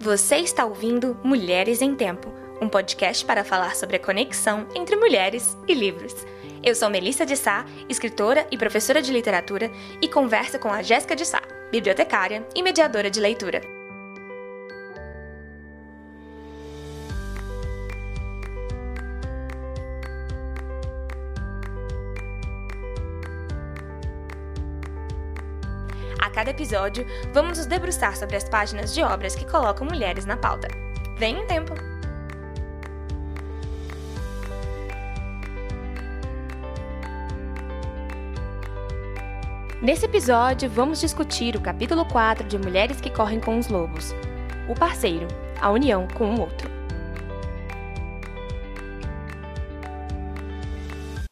Você está ouvindo Mulheres em Tempo, um podcast para falar sobre a conexão entre mulheres e livros. Eu sou Melissa de Sá, escritora e professora de literatura, e converso com a Jéssica de Sá, bibliotecária e mediadora de leitura. Cada episódio, vamos nos debruçar sobre as páginas de obras que colocam mulheres na pauta. Vem um tempo! Nesse episódio, vamos discutir o capítulo 4 de Mulheres que Correm com os Lobos. O parceiro, a união com o outro.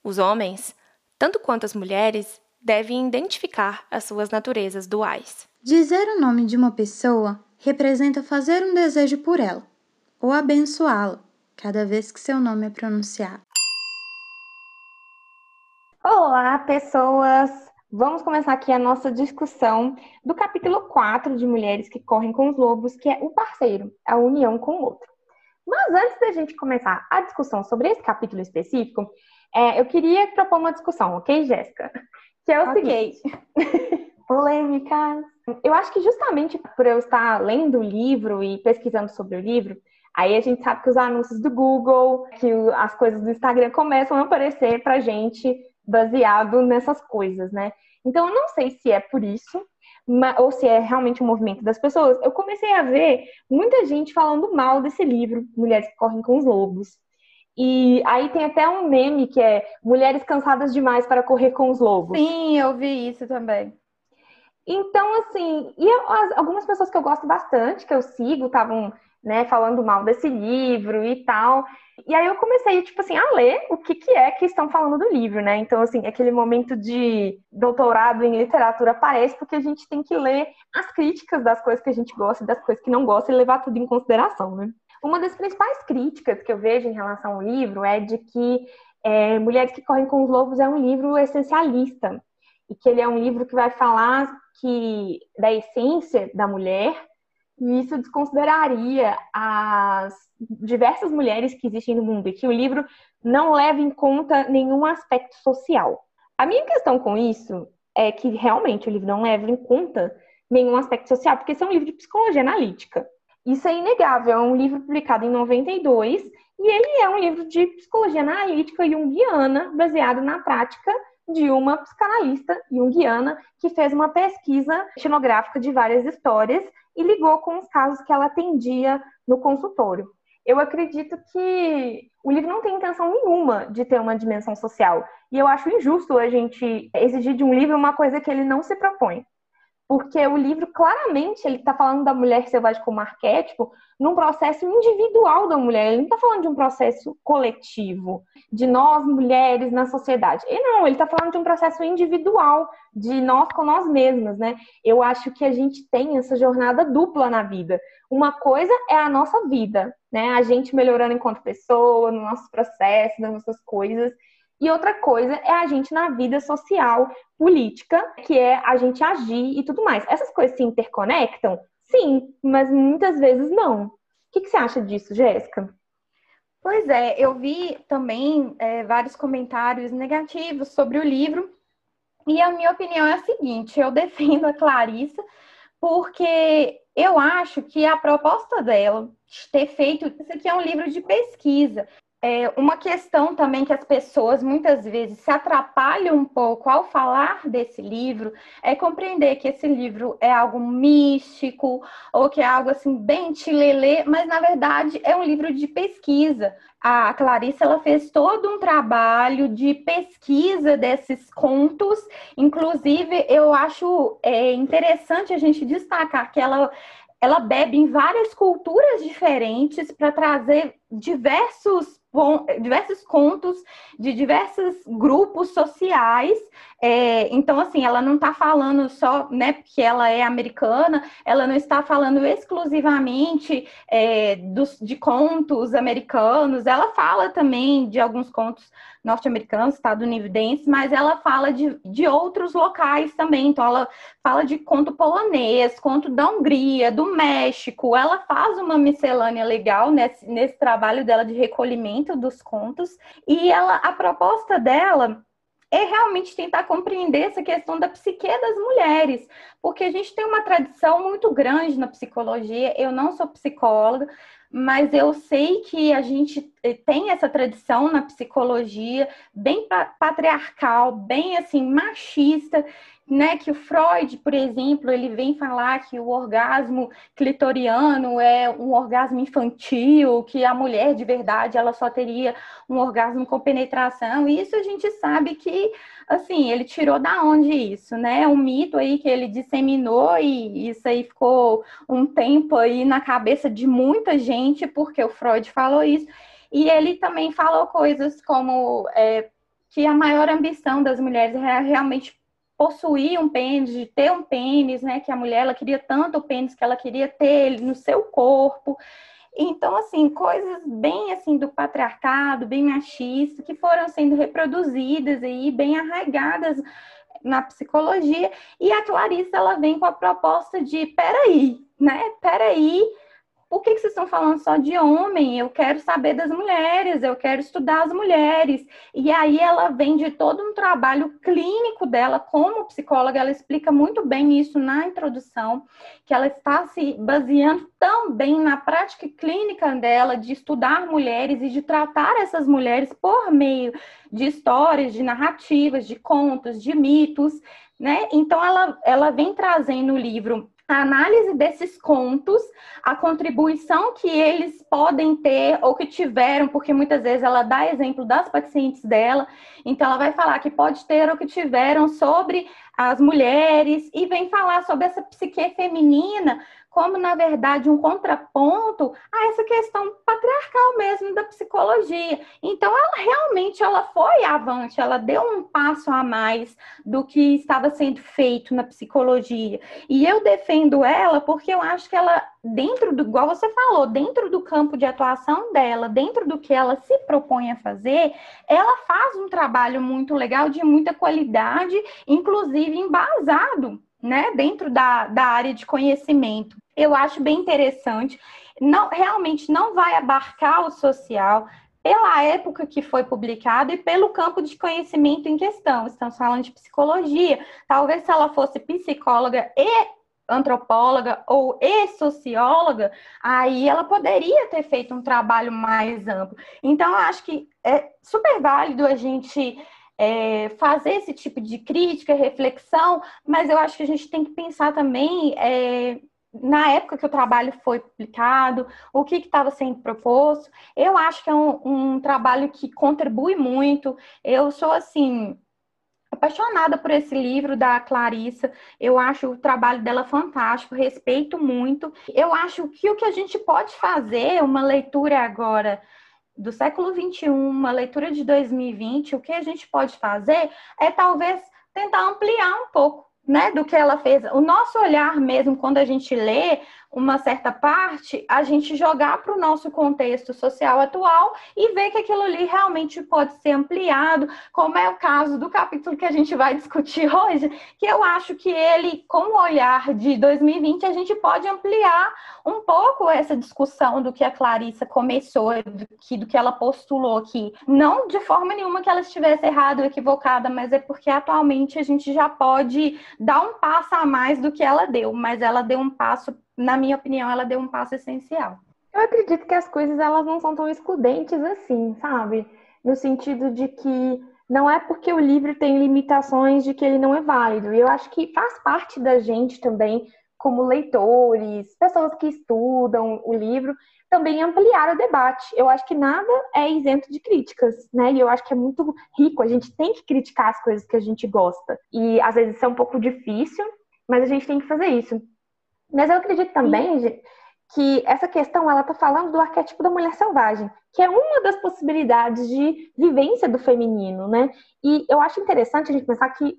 Os homens, tanto quanto as mulheres, devem identificar as suas naturezas duais. Dizer o nome de uma pessoa representa fazer um desejo por ela, ou abençoá-la, cada vez que seu nome é pronunciado. Olá, pessoas! Vamos começar aqui a nossa discussão do capítulo 4 de Mulheres que Correm com os Lobos, que é o parceiro, a união com o outro. Mas antes da gente começar a discussão sobre esse capítulo específico, é, eu queria propor uma discussão, ok, Jéssica? Que é o seguinte. Polêmicas. Eu acho que justamente por eu estar lendo o livro e pesquisando sobre o livro, aí a gente sabe que os anúncios do Google, que as coisas do Instagram começam a aparecer pra gente baseado nessas coisas, né? Então eu não sei se é por isso, ou se é realmente um movimento das pessoas. Eu comecei a ver muita gente falando mal desse livro, Mulheres que Correm com os Lobos. E aí tem até um meme que é mulheres cansadas demais para correr com os lobos. Sim, eu vi isso também. Então, assim, e eu, algumas pessoas que eu gosto bastante, que eu sigo, estavam né, falando mal desse livro e tal. E aí eu comecei, tipo assim, a ler o que, que é que estão falando do livro, né? Então, assim, aquele momento de doutorado em literatura aparece porque a gente tem que ler as críticas das coisas que a gente gosta e das coisas que não gosta e levar tudo em consideração, né? Uma das principais críticas que eu vejo em relação ao livro é de que é, Mulheres que Correm com os Lobos é um livro essencialista e que ele é um livro que vai falar que da essência da mulher e isso desconsideraria as diversas mulheres que existem no mundo e que o livro não leva em conta nenhum aspecto social. A minha questão com isso é que realmente o livro não leva em conta nenhum aspecto social, porque isso é um livro de psicologia analítica. Isso é inegável, é um livro publicado em 92 e ele é um livro de psicologia analítica junguiana, baseado na prática de uma psicanalista junguiana que fez uma pesquisa etnográfica de várias histórias e ligou com os casos que ela atendia no consultório. Eu acredito que o livro não tem intenção nenhuma de ter uma dimensão social. E eu acho injusto a gente exigir de um livro uma coisa que ele não se propõe porque o livro claramente ele está falando da mulher selvagem como arquétipo num processo individual da mulher. Ele não está falando de um processo coletivo, de nós mulheres na sociedade. E não, ele está falando de um processo individual, de nós com nós mesmas, né? Eu acho que a gente tem essa jornada dupla na vida. Uma coisa é a nossa vida, né? A gente melhorando enquanto pessoa, no nosso processo, nas nossas coisas. E outra coisa é a gente na vida social, política, que é a gente agir e tudo mais. Essas coisas se interconectam? Sim, mas muitas vezes não. O que, que você acha disso, Jéssica? Pois é, eu vi também é, vários comentários negativos sobre o livro, e a minha opinião é a seguinte: eu defendo a Clarissa porque eu acho que a proposta dela de ter feito isso aqui é um livro de pesquisa. É, uma questão também que as pessoas muitas vezes se atrapalham um pouco ao falar desse livro é compreender que esse livro é algo místico ou que é algo assim bem tilelê, mas na verdade é um livro de pesquisa. A Clarissa ela fez todo um trabalho de pesquisa desses contos, inclusive eu acho é, interessante a gente destacar que ela ela bebe em várias culturas diferentes para trazer diversos diversos contos de diversos grupos sociais. É, então, assim, ela não está falando só, né, porque ela é americana, ela não está falando exclusivamente é, dos, de contos americanos, ela fala também de alguns contos norte-americanos, estadunidenses, mas ela fala de, de outros locais também. Então, ela fala de conto polonês, conto da Hungria, do México. Ela faz uma miscelânea legal nesse, nesse trabalho dela de recolhimento dos contos. E ela, a proposta dela é realmente tentar compreender essa questão da psique das mulheres, porque a gente tem uma tradição muito grande na psicologia. Eu não sou psicóloga, mas eu sei que a gente eh, tem essa tradição na psicologia bem patriarcal, bem assim machista, né, que o Freud, por exemplo, ele vem falar que o orgasmo clitoriano é um orgasmo infantil, que a mulher de verdade ela só teria um orgasmo com penetração. E isso a gente sabe que, assim, ele tirou da onde isso, né? Um mito aí que ele disseminou e isso aí ficou um tempo aí na cabeça de muita gente porque o Freud falou isso. E ele também falou coisas como é, que a maior ambição das mulheres é realmente possuir um pênis, de ter um pênis, né? Que a mulher ela queria tanto o pênis que ela queria ter ele no seu corpo. Então, assim, coisas bem assim do patriarcado, bem machista, que foram sendo reproduzidas aí, bem arraigadas na psicologia. E a Clarice ela vem com a proposta de peraí, né? Peraí, por que, que vocês estão falando só de homem? Eu quero saber das mulheres, eu quero estudar as mulheres. E aí ela vem de todo um trabalho clínico dela como psicóloga, ela explica muito bem isso na introdução, que ela está se baseando também na prática clínica dela de estudar mulheres e de tratar essas mulheres por meio de histórias, de narrativas, de contos, de mitos, né? Então ela, ela vem trazendo no livro a análise desses contos, a contribuição que eles podem ter ou que tiveram, porque muitas vezes ela dá exemplo das pacientes dela, então ela vai falar que pode ter ou que tiveram sobre as mulheres e vem falar sobre essa psique feminina como, na verdade, um contraponto a essa questão patriarcal mesmo da psicologia. Então, ela realmente ela foi avante, ela deu um passo a mais do que estava sendo feito na psicologia. E eu defendo ela porque eu acho que ela, dentro do, igual você falou, dentro do campo de atuação dela, dentro do que ela se propõe a fazer, ela faz um trabalho muito legal, de muita qualidade, inclusive embasado né, dentro da, da área de conhecimento eu acho bem interessante. Não, realmente não vai abarcar o social pela época que foi publicado e pelo campo de conhecimento em questão. Estamos falando de psicologia. Talvez se ela fosse psicóloga e antropóloga ou e socióloga, aí ela poderia ter feito um trabalho mais amplo. Então, eu acho que é super válido a gente é, fazer esse tipo de crítica, reflexão, mas eu acho que a gente tem que pensar também é, na época que o trabalho foi publicado, o que estava sendo proposto. Eu acho que é um, um, trabalho que contribui muito. Eu sou, assim, apaixonada por esse livro da Clarissa. Eu acho o trabalho dela fantástico, respeito muito. Eu acho que o que a gente pode fazer, uma leitura agora do século XXI, uma leitura de 2020, o que a gente pode fazer é talvez tentar ampliar um pouco né, do que ela fez. O nosso olhar mesmo, quando a gente lê uma certa parte, a gente jogar para o nosso contexto social atual e ver que aquilo ali realmente pode ser ampliado, como é o caso do capítulo que a gente vai discutir hoje, que eu acho que ele, com o olhar de 2020, a gente pode ampliar um pouco essa discussão do que a Clarissa começou, do que, do que ela postulou aqui. Não de forma nenhuma que ela estivesse errada ou equivocada, mas é porque atualmente a gente já pode dar um passo a mais do que ela deu, mas ela deu um passo na minha opinião, ela deu um passo essencial. Eu acredito que as coisas elas não são tão excludentes assim, sabe? No sentido de que não é porque o livro tem limitações de que ele não é válido. E eu acho que faz parte da gente também, como leitores, pessoas que estudam o livro, também ampliar o debate. Eu acho que nada é isento de críticas, né? E eu acho que é muito rico. A gente tem que criticar as coisas que a gente gosta. E às vezes isso é um pouco difícil, mas a gente tem que fazer isso. Mas eu acredito também Sim. que essa questão ela está falando do arquétipo da mulher selvagem, que é uma das possibilidades de vivência do feminino, né? E eu acho interessante a gente pensar que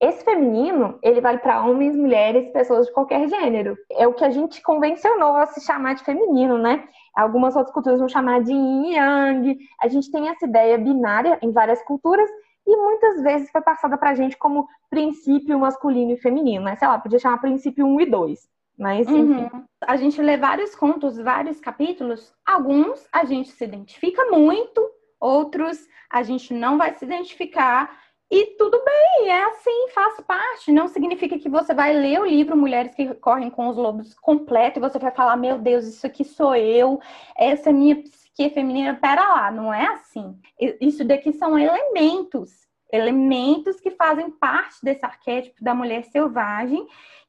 esse feminino, ele vale para homens, mulheres, pessoas de qualquer gênero. É o que a gente convencionou a se chamar de feminino, né? Algumas outras culturas vão chamar de yin yang. A gente tem essa ideia binária em várias culturas e muitas vezes foi passada pra gente como princípio masculino e feminino, né? Sei lá, podia chamar princípio 1 e 2. Mas, enfim. Uhum. A gente lê vários contos, vários capítulos. Alguns a gente se identifica muito, outros a gente não vai se identificar. E tudo bem, é assim, faz parte. Não significa que você vai ler o livro Mulheres que Correm com os Lobos completo e você vai falar: Meu Deus, isso aqui sou eu, essa é minha psique feminina. Pera lá, não é assim. Isso daqui são elementos elementos que fazem parte desse arquétipo da mulher selvagem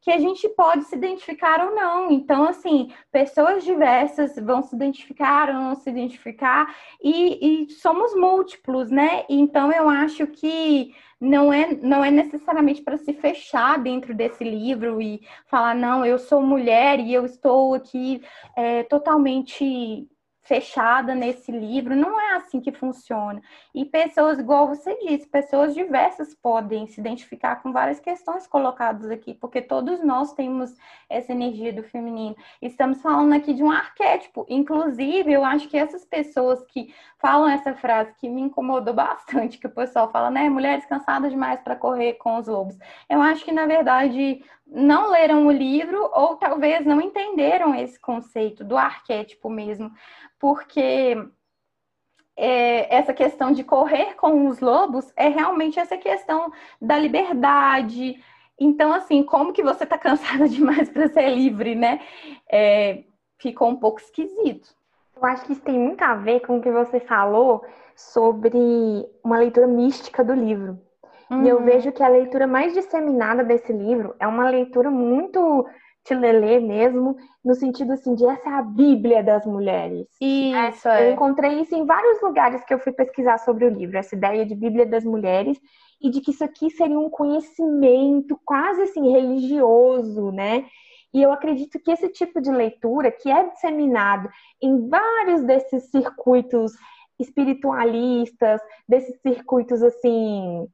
que a gente pode se identificar ou não. Então, assim, pessoas diversas vão se identificar ou não se identificar, e, e somos múltiplos, né? Então, eu acho que não é, não é necessariamente para se fechar dentro desse livro e falar, não, eu sou mulher e eu estou aqui é, totalmente fechada nesse livro, não é assim que funciona. E pessoas, igual você disse, pessoas diversas podem se identificar com várias questões colocadas aqui, porque todos nós temos essa energia do feminino. Estamos falando aqui de um arquétipo. Inclusive, eu acho que essas pessoas que falam essa frase que me incomodou bastante, que o pessoal fala, né, mulheres cansadas demais para correr com os lobos. Eu acho que, na verdade, não leram o livro ou talvez não entenderam esse conceito do arquétipo mesmo porque é, essa questão de correr com os lobos é realmente essa questão da liberdade. Então, assim, como que você está cansada demais para ser livre, né? É, ficou um pouco esquisito. Eu acho que isso tem muito a ver com o que você falou sobre uma leitura mística do livro. Uhum. E eu uhum. vejo que a leitura mais disseminada desse livro é uma leitura muito tilelê mesmo, no sentido assim de essa é a Bíblia das mulheres. Isso, é. Eu encontrei isso em vários lugares que eu fui pesquisar sobre o livro, essa ideia de Bíblia das mulheres e de que isso aqui seria um conhecimento quase assim religioso, né? E eu acredito que esse tipo de leitura, que é disseminado em vários desses circuitos espiritualistas, desses circuitos assim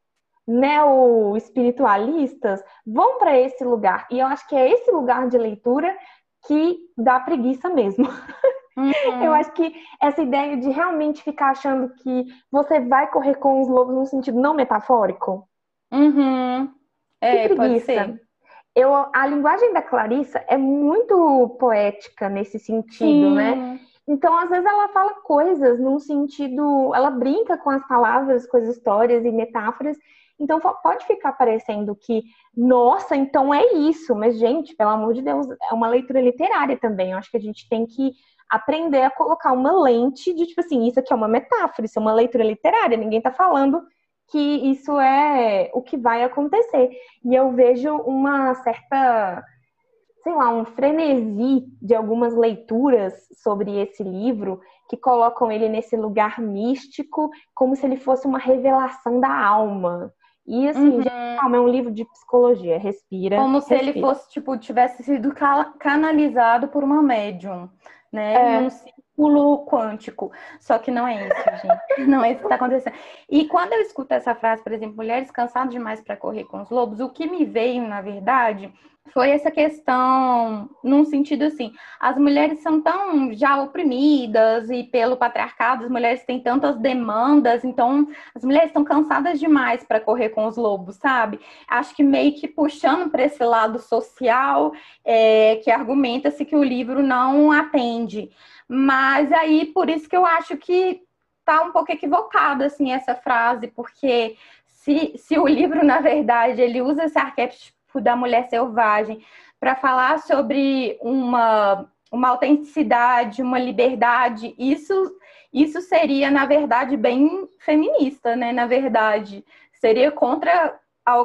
neo-espiritualistas vão para esse lugar. E eu acho que é esse lugar de leitura que dá preguiça mesmo. Uhum. Eu acho que essa ideia de realmente ficar achando que você vai correr com os lobos no sentido não metafórico. Uhum. É, que preguiça. Eu, a linguagem da Clarissa é muito poética nesse sentido, Sim. né? Então, às vezes, ela fala coisas num sentido. Ela brinca com as palavras, com as histórias e metáforas então pode ficar parecendo que, nossa, então é isso. Mas, gente, pelo amor de Deus, é uma leitura literária também. Eu acho que a gente tem que aprender a colocar uma lente de, tipo assim, isso aqui é uma metáfora, isso é uma leitura literária. Ninguém tá falando que isso é o que vai acontecer. E eu vejo uma certa, sei lá, um frenesi de algumas leituras sobre esse livro que colocam ele nesse lugar místico, como se ele fosse uma revelação da alma. E assim, uhum. calma, é um livro de psicologia, respira. Como respira. se ele fosse, tipo, tivesse sido canalizado por uma médium, né? É. Num círculo quântico. Só que não é isso, gente. Não é isso que está acontecendo. E quando eu escuto essa frase, por exemplo, mulheres cansadas demais para correr com os lobos, o que me veio, na verdade, foi essa questão, num sentido assim, as mulheres são tão já oprimidas e pelo patriarcado as mulheres têm tantas demandas, então as mulheres estão cansadas demais para correr com os lobos, sabe? Acho que meio que puxando para esse lado social, é, que argumenta-se que o livro não atende. Mas aí, por isso que eu acho que tá um pouco equivocada, assim, essa frase, porque se, se o livro, na verdade, ele usa esse arquétipo da mulher selvagem, para falar sobre uma, uma autenticidade, uma liberdade, isso, isso seria, na verdade, bem feminista, né? Na verdade, seria contra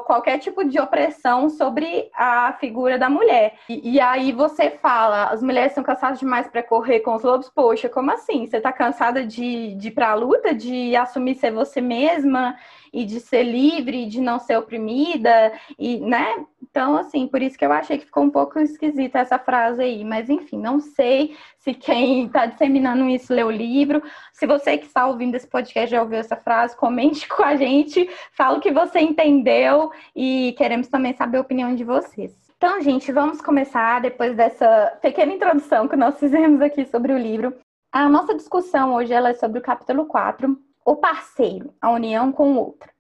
qualquer tipo de opressão sobre a figura da mulher. E, e aí você fala, as mulheres são cansadas demais para correr com os lobos. Poxa, como assim? Você está cansada de, de ir para a luta, de assumir ser você mesma e de ser livre, de não ser oprimida, e, né? Então, assim, por isso que eu achei que ficou um pouco esquisita essa frase aí. Mas, enfim, não sei se quem está disseminando isso leu o livro. Se você que está ouvindo esse podcast já ouviu essa frase, comente com a gente, fala o que você entendeu e queremos também saber a opinião de vocês. Então, gente, vamos começar depois dessa pequena introdução que nós fizemos aqui sobre o livro. A nossa discussão hoje ela é sobre o capítulo 4, o parceiro, a união com o outro.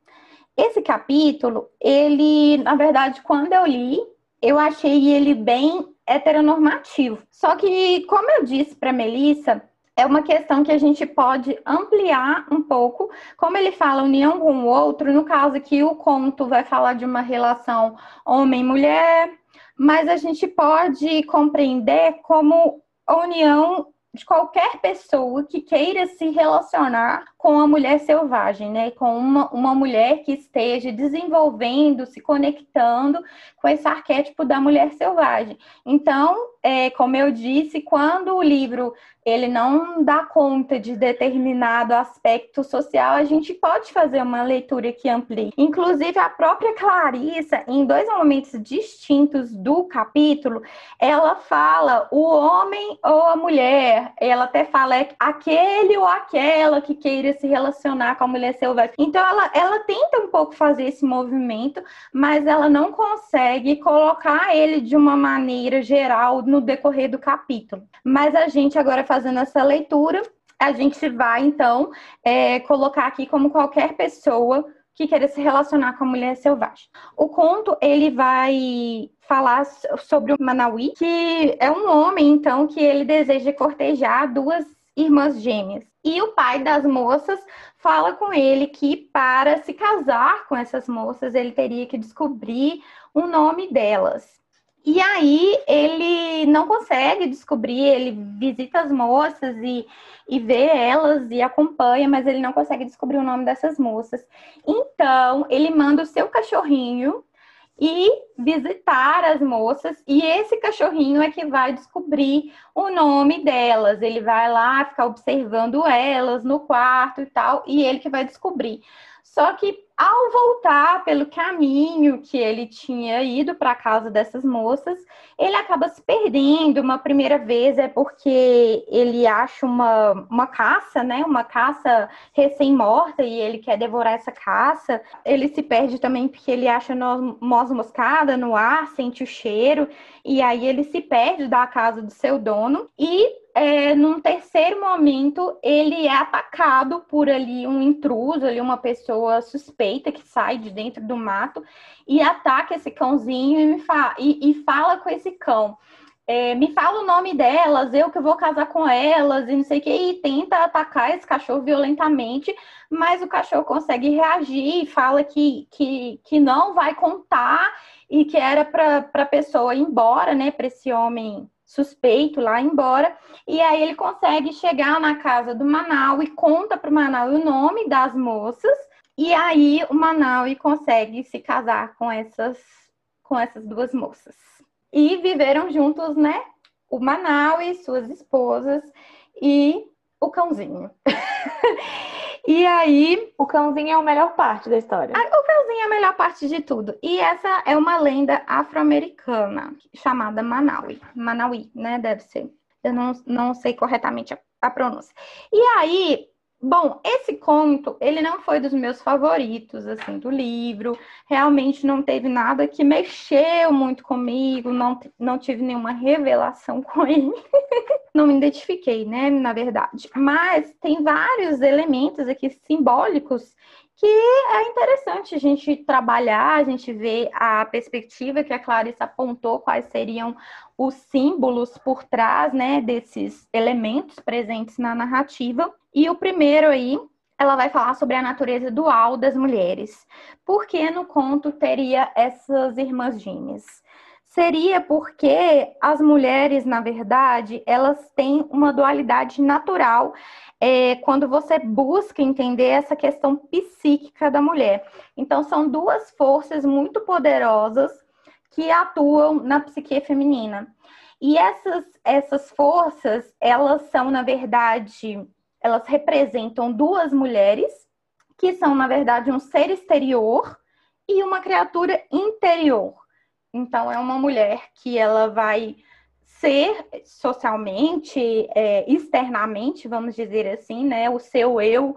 Esse capítulo, ele, na verdade, quando eu li, eu achei ele bem heteronormativo. Só que, como eu disse para Melissa, é uma questão que a gente pode ampliar um pouco, como ele fala união com o outro, no caso aqui o conto vai falar de uma relação homem-mulher, mas a gente pode compreender como união de qualquer pessoa que queira se relacionar com a mulher selvagem, né? Com uma, uma mulher que esteja desenvolvendo, se conectando com esse arquétipo da mulher selvagem. Então, é, como eu disse, quando o livro ele não dá conta de determinado aspecto social, a gente pode fazer uma leitura que amplie. Inclusive, a própria Clarissa, em dois momentos distintos do capítulo, ela fala o homem ou a mulher. Ela até fala é aquele ou aquela que queira se relacionar com a mulher selvagem. Então, ela, ela tenta um pouco fazer esse movimento, mas ela não consegue colocar ele de uma maneira geral no decorrer do capítulo. Mas a gente agora fazendo essa leitura, a gente vai então é, colocar aqui como qualquer pessoa que queira se relacionar com a mulher selvagem. O conto ele vai falar sobre o Manauí, que é um homem então que ele deseja cortejar duas irmãs gêmeas. E o pai das moças fala com ele que para se casar com essas moças ele teria que descobrir o nome delas. E aí ele não consegue descobrir, ele visita as moças e, e vê elas e acompanha, mas ele não consegue descobrir o nome dessas moças. Então ele manda o seu cachorrinho e visitar as moças, e esse cachorrinho é que vai descobrir o nome delas. Ele vai lá ficar observando elas no quarto e tal, e ele que vai descobrir. Só que ao voltar pelo caminho que ele tinha ido para a casa dessas moças, ele acaba se perdendo. Uma primeira vez é porque ele acha uma, uma caça, né? Uma caça recém-morta e ele quer devorar essa caça. Ele se perde também porque ele acha noz moscada no ar, sente o cheiro, e aí ele se perde da casa do seu dono. E é, num terceiro momento, ele é atacado por ali um intruso, ali uma pessoa suspeita que sai de dentro do mato e ataca esse cãozinho e, me fa e, e fala com esse cão. É, me fala o nome delas, eu que vou casar com elas, e não sei o que, e tenta atacar esse cachorro violentamente, mas o cachorro consegue reagir e fala que, que, que não vai contar e que era para a pessoa ir embora, né, para esse homem suspeito lá embora. E aí ele consegue chegar na casa do Manau e conta para o Manau o nome das moças. E aí o Manau consegue se casar com essas com essas duas moças. E viveram juntos, né? O Manau e suas esposas e o cãozinho. E aí. O cãozinho é a melhor parte da história. O cãozinho é a melhor parte de tudo. E essa é uma lenda afro-americana chamada Manaui. Manauí, né? Deve ser. Eu não, não sei corretamente a, a pronúncia. E aí, Bom, esse conto, ele não foi dos meus favoritos, assim, do livro. Realmente não teve nada que mexeu muito comigo, não, não tive nenhuma revelação com ele. não me identifiquei, né, na verdade. Mas tem vários elementos aqui simbólicos que é interessante a gente trabalhar, a gente ver a perspectiva que a Clarissa apontou, quais seriam os símbolos por trás, né, desses elementos presentes na narrativa. E o primeiro aí, ela vai falar sobre a natureza dual das mulheres. Por que no conto teria essas irmãs gêmeas? Seria porque as mulheres, na verdade, elas têm uma dualidade natural é, quando você busca entender essa questão psíquica da mulher. Então, são duas forças muito poderosas que atuam na psique feminina. E essas, essas forças, elas são, na verdade, elas representam duas mulheres, que são, na verdade, um ser exterior e uma criatura interior. Então, é uma mulher que ela vai ser socialmente, é, externamente, vamos dizer assim, né, o seu eu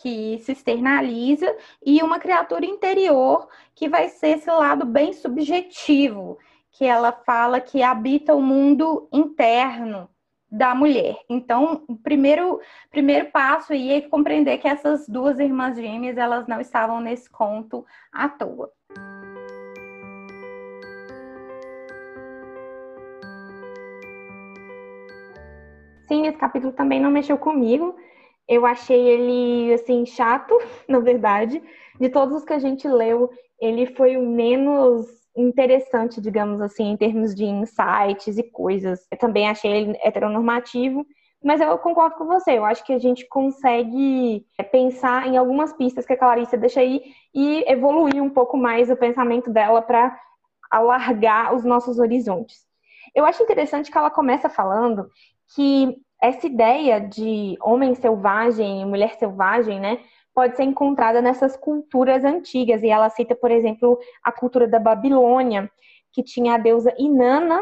que se externaliza e uma criatura interior que vai ser esse lado bem subjetivo, que ela fala que habita o mundo interno da mulher. Então, o primeiro, primeiro passo aí é compreender que essas duas irmãs gêmeas, elas não estavam nesse conto à toa. Sim, esse capítulo também não mexeu comigo. Eu achei ele, assim, chato, na verdade. De todos os que a gente leu, ele foi o menos interessante, digamos assim, em termos de insights e coisas. Eu também achei ele heteronormativo, mas eu concordo com você. Eu acho que a gente consegue pensar em algumas pistas que a Clarice deixa aí e evoluir um pouco mais o pensamento dela para alargar os nossos horizontes. Eu acho interessante que ela começa falando que essa ideia de homem selvagem e mulher selvagem, né, pode ser encontrada nessas culturas antigas. E ela cita, por exemplo, a cultura da Babilônia, que tinha a deusa Inanna,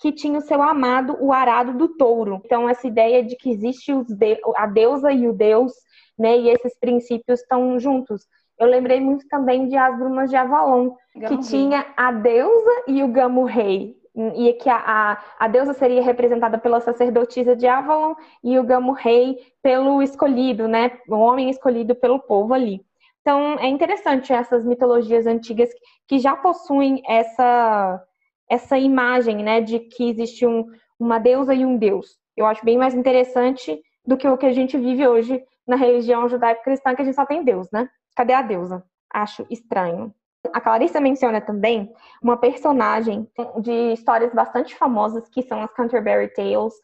que tinha o seu amado, o arado do touro. Então, essa ideia de que existe de a deusa e o deus, né, e esses princípios estão juntos. Eu lembrei muito também de As Brumas de Avalon, que tinha a deusa e o Gamo Rei, e que a, a, a, deusa seria representada pela sacerdotisa de Avalon e o Gamo Rei pelo escolhido, né? O homem escolhido pelo povo ali. Então é interessante essas mitologias antigas que já possuem essa essa imagem, né, de que existe um, uma deusa e um deus. Eu acho bem mais interessante do que o que a gente vive hoje na religião judaico-cristã, que a gente só tem Deus, né? Cadê a deusa? Acho estranho. A Clarissa menciona também uma personagem de histórias bastante famosas, que são as Canterbury Tales,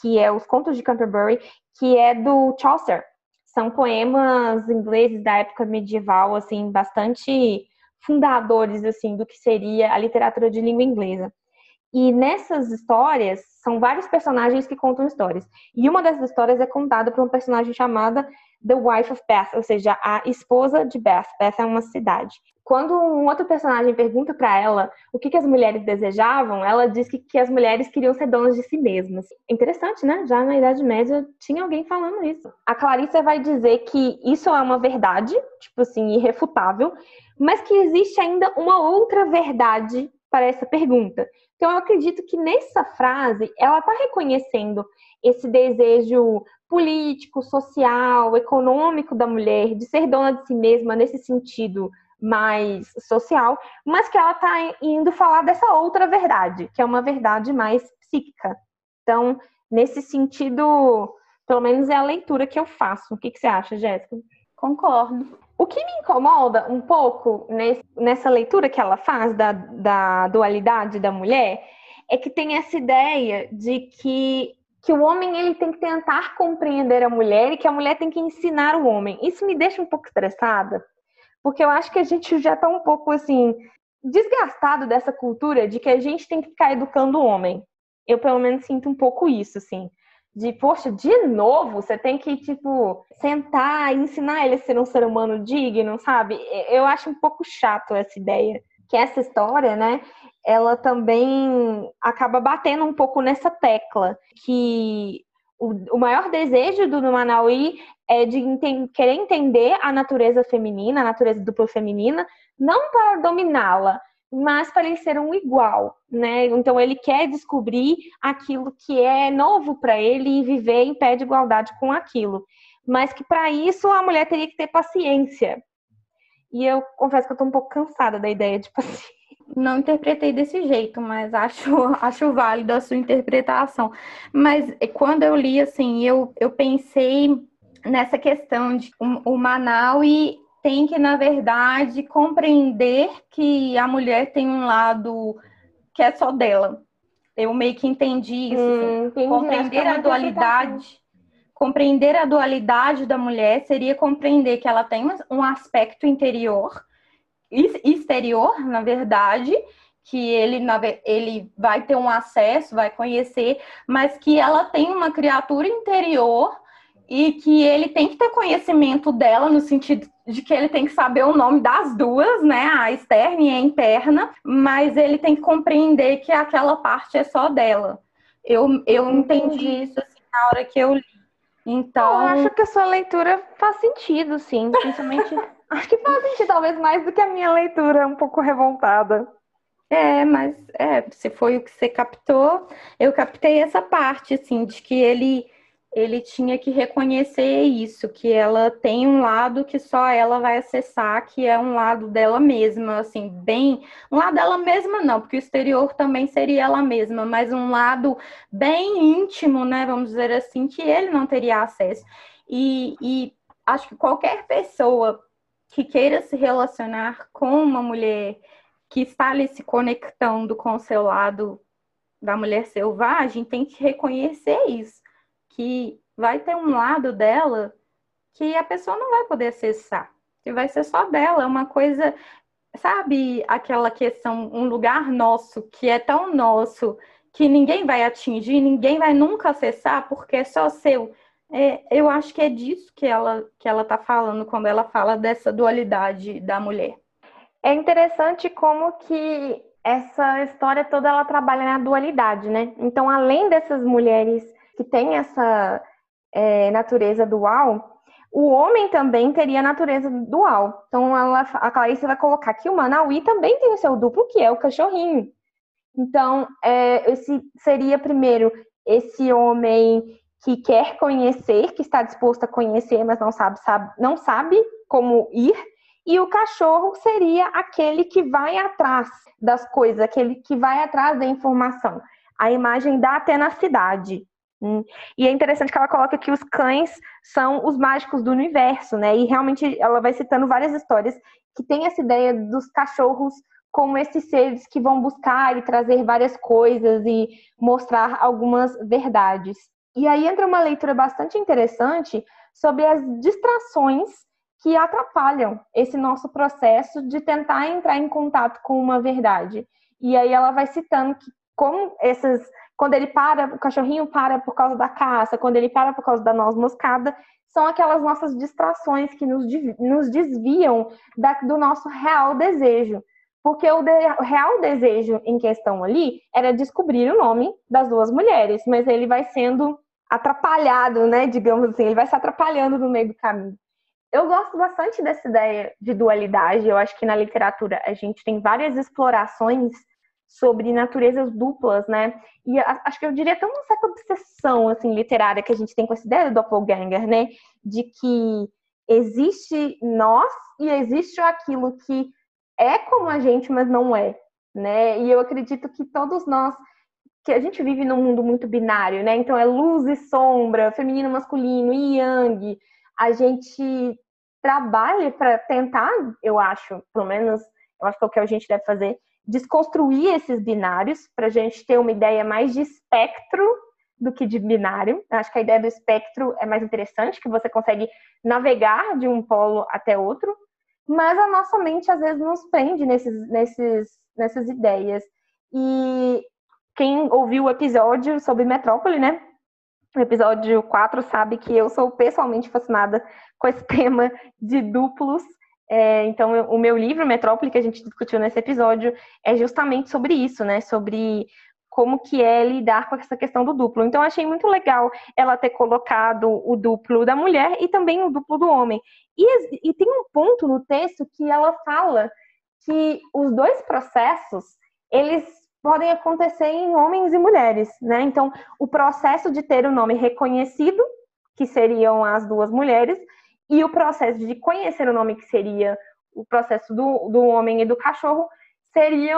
que é os contos de Canterbury, que é do Chaucer. São poemas ingleses da época medieval, assim, bastante fundadores, assim, do que seria a literatura de língua inglesa. E nessas histórias, são vários personagens que contam histórias. E uma dessas histórias é contada por uma personagem chamada The Wife of Beth, ou seja, a esposa de Beth. Beth é uma cidade. Quando um outro personagem pergunta para ela o que, que, as mulheres desejavam, ela diz que, que, as mulheres queriam ser donas de si mesmas. Interessante, né? Já na Idade Média tinha alguém falando isso. A Clarissa vai dizer que isso é uma verdade, tipo assim, irrefutável, mas que existe ainda uma outra verdade para essa pergunta. Então eu acredito que nessa frase ela está reconhecendo esse desejo político, social, econômico da mulher de ser dona de si mesma nesse sentido mais social, mas que ela está indo falar dessa outra verdade, que é uma verdade mais psíquica. Então, nesse sentido, pelo menos é a leitura que eu faço. O que, que você acha, Jéssica? Concordo. O que me incomoda um pouco nesse, nessa leitura que ela faz da, da dualidade da mulher é que tem essa ideia de que que o homem ele tem que tentar compreender a mulher e que a mulher tem que ensinar o homem. Isso me deixa um pouco estressada, porque eu acho que a gente já está um pouco assim desgastado dessa cultura de que a gente tem que ficar educando o homem. Eu pelo menos sinto um pouco isso, assim, de poxa, de novo, você tem que tipo sentar e ensinar ele a ser um ser humano digno, sabe? Eu acho um pouco chato essa ideia que essa história, né, ela também acaba batendo um pouco nessa tecla que o, o maior desejo do Manauí é de ente querer entender a natureza feminina, a natureza dupla feminina, não para dominá-la, mas um igual, né? Então ele quer descobrir aquilo que é novo para ele e viver em pé de igualdade com aquilo. Mas que para isso a mulher teria que ter paciência. E eu confesso que eu tô um pouco cansada da ideia de paciência não interpretei desse jeito, mas acho, acho válido a sua interpretação. Mas quando eu li, assim, eu, eu pensei nessa questão de o, Manaus tem que, na verdade, compreender que a mulher tem um lado que é só dela. Eu meio que entendi isso. Hum, assim. Compreender é a dualidade. Compreender a dualidade da mulher seria compreender que ela tem um aspecto interior exterior, na verdade, que ele, ele vai ter um acesso, vai conhecer, mas que ela tem uma criatura interior e que ele tem que ter conhecimento dela no sentido de que ele tem que saber o nome das duas, né? A externa e a interna, mas ele tem que compreender que aquela parte é só dela. Eu, eu entendi isso assim, na hora que eu li. Então. Eu acho que a sua leitura faz sentido, sim. Principalmente. acho que faz sentido, talvez mais do que a minha leitura, um pouco revoltada. É, mas é, se foi o que você captou, eu captei essa parte, assim, de que ele ele tinha que reconhecer isso, que ela tem um lado que só ela vai acessar, que é um lado dela mesma, assim, bem. Um lado dela mesma, não, porque o exterior também seria ela mesma, mas um lado bem íntimo, né? Vamos dizer assim, que ele não teria acesso. E, e acho que qualquer pessoa que queira se relacionar com uma mulher que está ali se conectando com o seu lado da mulher selvagem tem que reconhecer isso que vai ter um lado dela que a pessoa não vai poder acessar, que vai ser só dela, é uma coisa, sabe, aquela questão, um lugar nosso que é tão nosso que ninguém vai atingir, ninguém vai nunca acessar porque é só seu. É, eu acho que é disso que ela que ela está falando quando ela fala dessa dualidade da mulher. É interessante como que essa história toda ela trabalha na dualidade, né? Então, além dessas mulheres que tem essa é, natureza dual, o homem também teria natureza dual. Então, ela, a Clarice vai colocar que o Manauí também tem o seu duplo, que é o cachorrinho. Então, é, esse seria primeiro esse homem que quer conhecer, que está disposto a conhecer, mas não sabe, sabe, não sabe como ir. E o cachorro seria aquele que vai atrás das coisas, aquele que vai atrás da informação. A imagem da tenacidade. Hum. E é interessante que ela coloca que os cães são os mágicos do universo, né? E realmente ela vai citando várias histórias que tem essa ideia dos cachorros como esses seres que vão buscar e trazer várias coisas e mostrar algumas verdades. E aí entra uma leitura bastante interessante sobre as distrações que atrapalham esse nosso processo de tentar entrar em contato com uma verdade. E aí ela vai citando que como essas quando ele para, o cachorrinho para por causa da caça, quando ele para por causa da noz moscada, são aquelas nossas distrações que nos, nos desviam da, do nosso real desejo. Porque o, de, o, real desejo em questão ali era descobrir o nome das duas mulheres, mas ele vai sendo atrapalhado, né? Digamos assim, ele vai se atrapalhando no meio do caminho. Eu gosto bastante dessa ideia de dualidade. Eu acho que na literatura a gente tem várias explorações sobre naturezas duplas, né? E acho que eu diria até uma certa obsessão assim literária que a gente tem com essa ideia do doppelganger, né? De que existe nós e existe aquilo que é como a gente, mas não é, né? E eu acredito que todos nós que a gente vive num mundo muito binário, né? Então é luz e sombra, feminino, masculino, e yang. A gente trabalha para tentar, eu acho, pelo menos, eu acho que é o que a gente deve fazer, desconstruir esses binários para a gente ter uma ideia mais de espectro do que de binário. Acho que a ideia do espectro é mais interessante, que você consegue navegar de um polo até outro, mas a nossa mente às vezes nos prende nesses, nesses, nessas ideias. E quem ouviu o episódio sobre Metrópole, né? O episódio 4 sabe que eu sou pessoalmente fascinada com esse tema de duplos é, então, o meu livro, Metrópole, que a gente discutiu nesse episódio, é justamente sobre isso, né? Sobre como que é lidar com essa questão do duplo. Então, achei muito legal ela ter colocado o duplo da mulher e também o duplo do homem. E, e tem um ponto no texto que ela fala que os dois processos, eles podem acontecer em homens e mulheres, né? Então, o processo de ter o nome reconhecido, que seriam as duas mulheres, e o processo de conhecer o nome que seria o processo do, do homem e do cachorro seria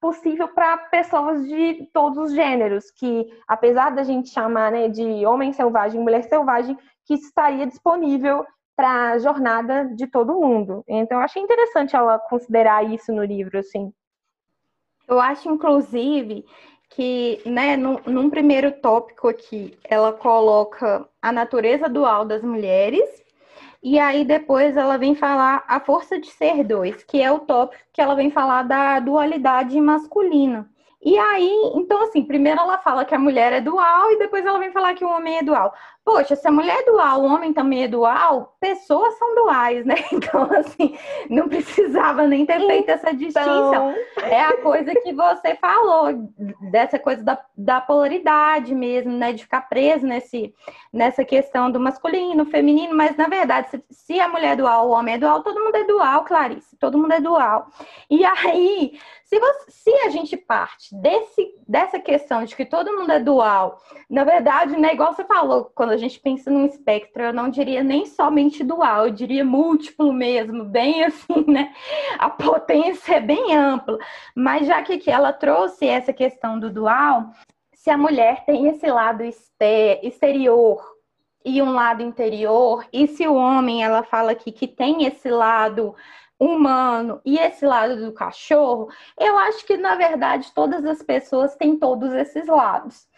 possível para pessoas de todos os gêneros, que apesar da gente chamar né, de homem selvagem, mulher selvagem, que estaria disponível para a jornada de todo mundo. Então, eu achei interessante ela considerar isso no livro, assim. Eu acho, inclusive, que, né, num, num primeiro tópico aqui, ela coloca a natureza dual das mulheres e aí depois ela vem falar a força de ser dois, que é o tópico que ela vem falar da dualidade masculina. E aí, então assim, primeiro ela fala que a mulher é dual e depois ela vem falar que o homem é dual. Poxa, se a mulher é dual, o homem também é dual, pessoas são duais, né? Então, assim, não precisava nem ter feito essa então. distinção. É a coisa que você falou, dessa coisa da, da polaridade mesmo, né? De ficar preso nesse, nessa questão do masculino, feminino, mas na verdade, se, se a mulher é dual, o homem é dual, todo mundo é dual, Clarice, todo mundo é dual. E aí, se, você, se a gente parte desse, dessa questão de que todo mundo é dual, na verdade, né, igual você falou, quando a gente pensa num espectro, eu não diria nem somente dual, eu diria múltiplo mesmo, bem assim, né? A potência é bem ampla. Mas já que aqui ela trouxe essa questão do dual, se a mulher tem esse lado exterior e um lado interior, e se o homem, ela fala aqui que tem esse lado humano e esse lado do cachorro, eu acho que na verdade todas as pessoas têm todos esses lados.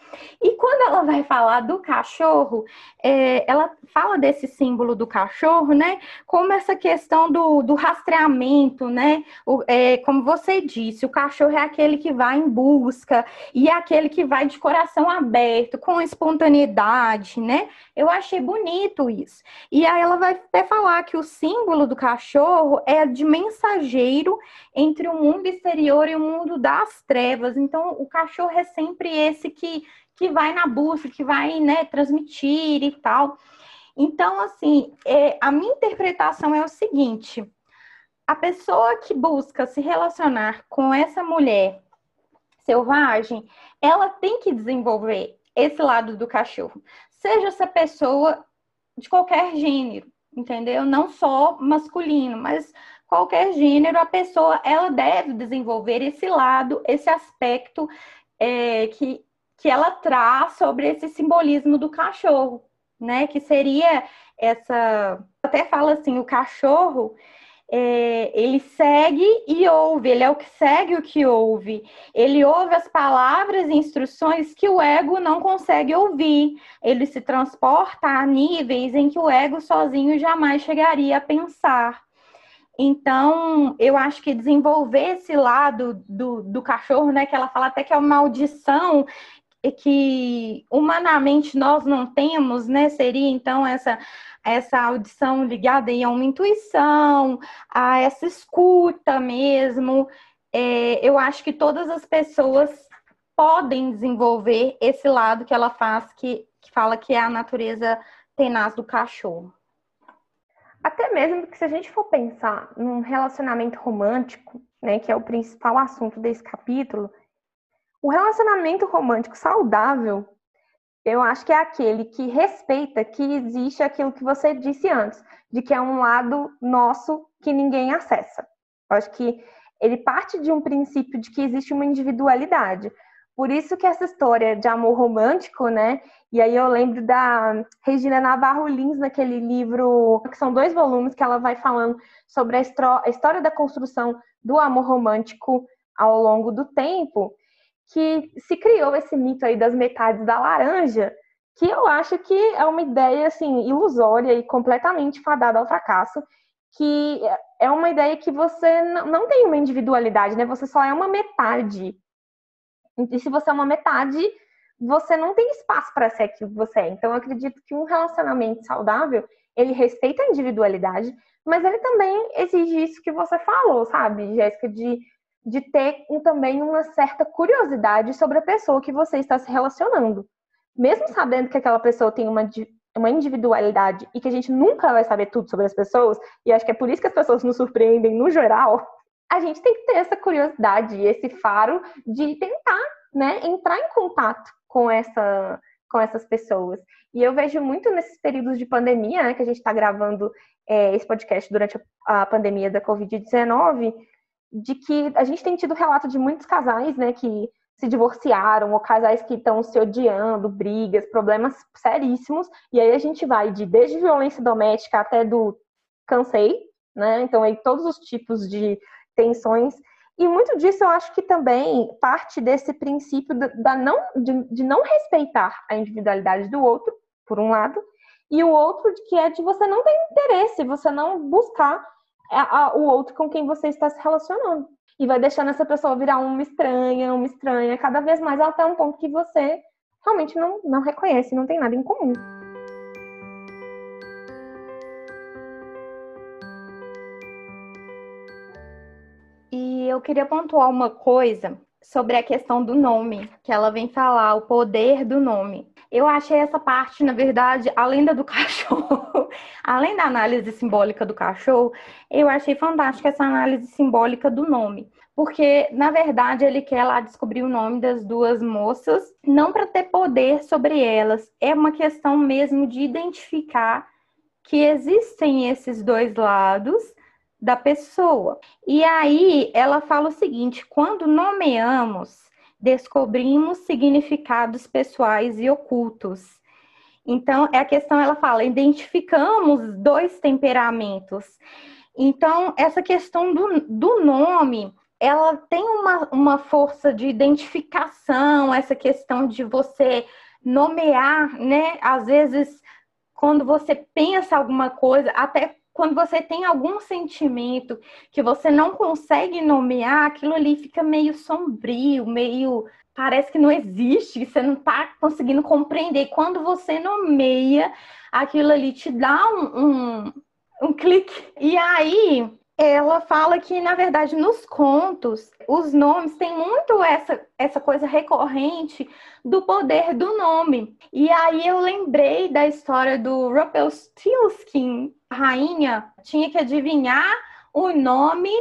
E quando ela vai falar do cachorro, é, ela fala desse símbolo do cachorro, né? Como essa questão do, do rastreamento, né? O, é, como você disse, o cachorro é aquele que vai em busca e é aquele que vai de coração aberto, com espontaneidade, né? Eu achei bonito isso. E aí ela vai até falar que o símbolo do cachorro é de mensageiro entre o mundo exterior e o mundo das trevas. Então, o cachorro é sempre esse que que vai na busca, que vai né, transmitir e tal. Então, assim, é, a minha interpretação é o seguinte: a pessoa que busca se relacionar com essa mulher selvagem, ela tem que desenvolver esse lado do cachorro. Seja essa pessoa de qualquer gênero, entendeu? Não só masculino, mas qualquer gênero, a pessoa ela deve desenvolver esse lado, esse aspecto é, que que ela traz sobre esse simbolismo do cachorro, né? Que seria essa. Até fala assim: o cachorro. É, ele segue e ouve, ele é o que segue o que ouve. Ele ouve as palavras e instruções que o ego não consegue ouvir. Ele se transporta a níveis em que o ego sozinho jamais chegaria a pensar. Então, eu acho que desenvolver esse lado do, do cachorro, né, que ela fala até que é uma maldição, que humanamente nós não temos, né? Seria então essa essa audição ligada aí a uma intuição, a essa escuta mesmo. É, eu acho que todas as pessoas podem desenvolver esse lado que ela faz, que, que fala que é a natureza tenaz do cachorro. Até mesmo que se a gente for pensar num relacionamento romântico, né, que é o principal assunto desse capítulo, o relacionamento romântico saudável, eu acho que é aquele que respeita que existe aquilo que você disse antes, de que é um lado nosso que ninguém acessa. Eu acho que ele parte de um princípio de que existe uma individualidade. Por isso que essa história de amor romântico, né? E aí eu lembro da Regina Navarro Lins naquele livro, que são dois volumes que ela vai falando sobre a história da construção do amor romântico ao longo do tempo que se criou esse mito aí das metades da laranja, que eu acho que é uma ideia assim ilusória e completamente fadada ao fracasso, que é uma ideia que você não tem uma individualidade, né? Você só é uma metade. E se você é uma metade, você não tem espaço para ser aquilo que você é. Então, eu acredito que um relacionamento saudável, ele respeita a individualidade, mas ele também exige isso que você falou, sabe, Jéssica, de de ter também uma certa curiosidade sobre a pessoa que você está se relacionando. Mesmo sabendo que aquela pessoa tem uma, uma individualidade e que a gente nunca vai saber tudo sobre as pessoas, e acho que é por isso que as pessoas nos surpreendem no geral, a gente tem que ter essa curiosidade, esse faro de tentar né, entrar em contato com essa com essas pessoas. E eu vejo muito nesses períodos de pandemia, né, que a gente está gravando é, esse podcast durante a pandemia da Covid-19, de que a gente tem tido relato de muitos casais, né, que se divorciaram, ou casais que estão se odiando, brigas, problemas seríssimos, e aí a gente vai de desde violência doméstica até do cansei, né, então aí todos os tipos de tensões, e muito disso eu acho que também parte desse princípio da não, de, de não respeitar a individualidade do outro, por um lado, e o outro que é de você não ter interesse, você não buscar a, a, o outro com quem você está se relacionando. E vai deixando essa pessoa virar uma estranha, uma estranha, cada vez mais até um ponto que você realmente não, não reconhece, não tem nada em comum. E eu queria pontuar uma coisa sobre a questão do nome, que ela vem falar, o poder do nome. Eu achei essa parte, na verdade, além da do cachorro, além da análise simbólica do cachorro, eu achei fantástica essa análise simbólica do nome. Porque, na verdade, ele quer lá descobrir o nome das duas moças, não para ter poder sobre elas, é uma questão mesmo de identificar que existem esses dois lados da pessoa. E aí ela fala o seguinte: quando nomeamos, descobrimos significados pessoais e ocultos. Então, é a questão, ela fala, identificamos dois temperamentos. Então, essa questão do, do nome, ela tem uma, uma força de identificação, essa questão de você nomear, né? Às vezes, quando você pensa alguma coisa, até quando você tem algum sentimento que você não consegue nomear, aquilo ali fica meio sombrio, meio. Parece que não existe, você não está conseguindo compreender. Quando você nomeia, aquilo ali te dá um, um, um clique. E aí, ela fala que, na verdade, nos contos, os nomes têm muito essa, essa coisa recorrente do poder do nome. E aí eu lembrei da história do Rumpelstiltskin. A rainha tinha que adivinhar o nome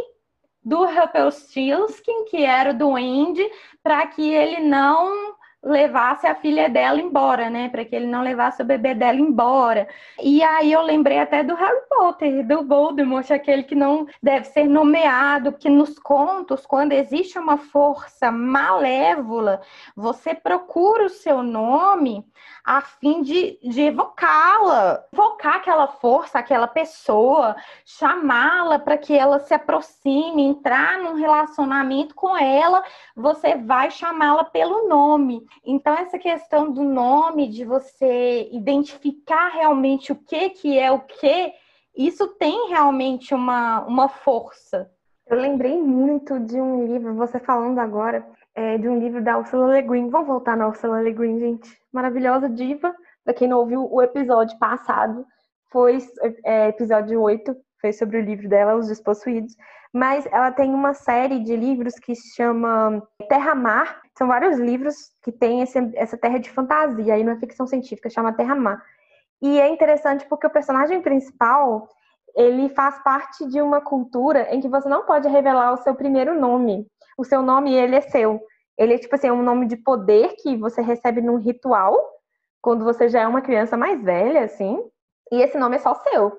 do Rumpelstiltskin, que era o duende, para que ele não levasse a filha dela embora, né? Para que ele não levasse o bebê dela embora. E aí eu lembrei até do Harry Potter, do Voldemort, aquele que não deve ser nomeado, que nos contos, quando existe uma força malévola, você procura o seu nome a fim de, de evocá-la, evocar aquela força, aquela pessoa, chamá-la para que ela se aproxime, entrar num relacionamento com ela, você vai chamá-la pelo nome. Então, essa questão do nome, de você identificar realmente o que, que é o que, isso tem realmente uma, uma força. Eu lembrei muito de um livro, você falando agora, é, de um livro da Ursula Le Guin. Vamos voltar na Ursula Le Guin, gente. Maravilhosa diva. Para quem não ouviu o episódio passado, foi é, episódio 8, foi sobre o livro dela, Os Despossuídos. Mas ela tem uma série de livros que se chama Terra Mar, são vários livros que têm esse, essa terra de fantasia, aí é ficção científica, chama Terra-Mar. E é interessante porque o personagem principal, ele faz parte de uma cultura em que você não pode revelar o seu primeiro nome. O seu nome, ele é seu. Ele é, tipo assim, é um nome de poder que você recebe num ritual, quando você já é uma criança mais velha, assim, e esse nome é só seu.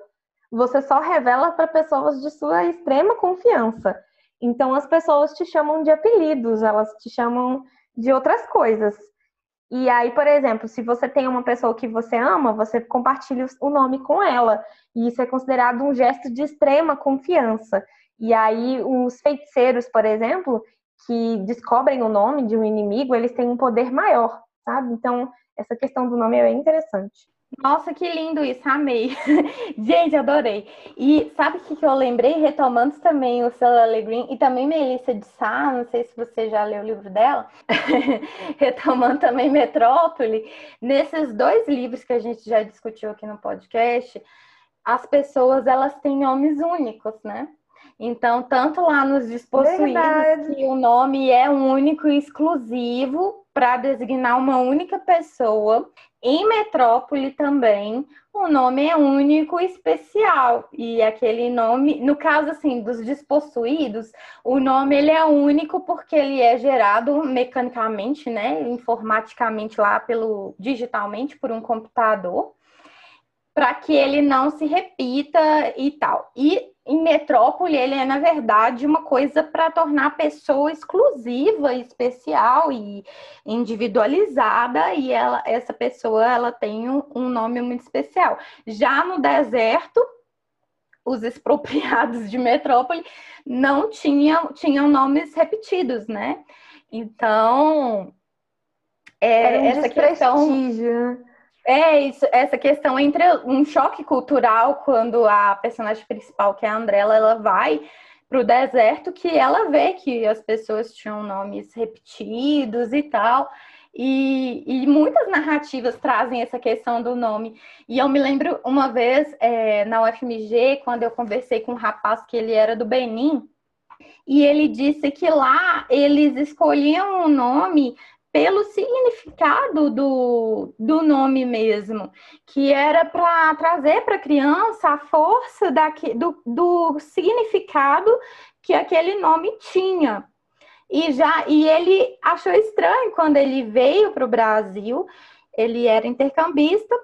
Você só revela para pessoas de sua extrema confiança. Então as pessoas te chamam de apelidos, elas te chamam de outras coisas. E aí, por exemplo, se você tem uma pessoa que você ama, você compartilha o nome com ela. E isso é considerado um gesto de extrema confiança. E aí, os feiticeiros, por exemplo, que descobrem o nome de um inimigo, eles têm um poder maior, sabe? Então, essa questão do nome é interessante. Nossa, que lindo isso, amei. Gente, adorei. E sabe o que, que eu lembrei? Retomando também o Cela Green e também Melissa de Sá, não sei se você já leu o livro dela, retomando também Metrópole, nesses dois livros que a gente já discutiu aqui no podcast, as pessoas elas têm nomes únicos, né? Então, tanto lá nos Despossuídos, que o nome é único e exclusivo para designar uma única pessoa. Em Metrópole também, o nome é único e especial. E aquele nome, no caso assim, dos despossuídos, o nome ele é único porque ele é gerado mecanicamente, né, informaticamente lá pelo digitalmente por um computador, para que ele não se repita e tal. E em metrópole, ele é, na verdade, uma coisa para tornar a pessoa exclusiva, especial e individualizada, e ela, essa pessoa ela tem um, um nome muito especial. Já no deserto, os expropriados de metrópole não tinham, tinham nomes repetidos, né? Então, é, um essa questão é isso, essa questão entre um choque cultural quando a personagem principal, que é a Andrella, ela vai para o deserto, que ela vê que as pessoas tinham nomes repetidos e tal. E, e, muitas narrativas trazem essa questão do nome. E eu me lembro uma vez é, na UFMG, quando eu conversei com um rapaz que ele era do Benin, E ele disse que lá eles escolhiam o nome pelo significado do, do nome mesmo, que era para trazer para a criança a força daqui, do, do significado que aquele nome tinha. E já e ele achou estranho quando ele veio para o Brasil, ele era intercambista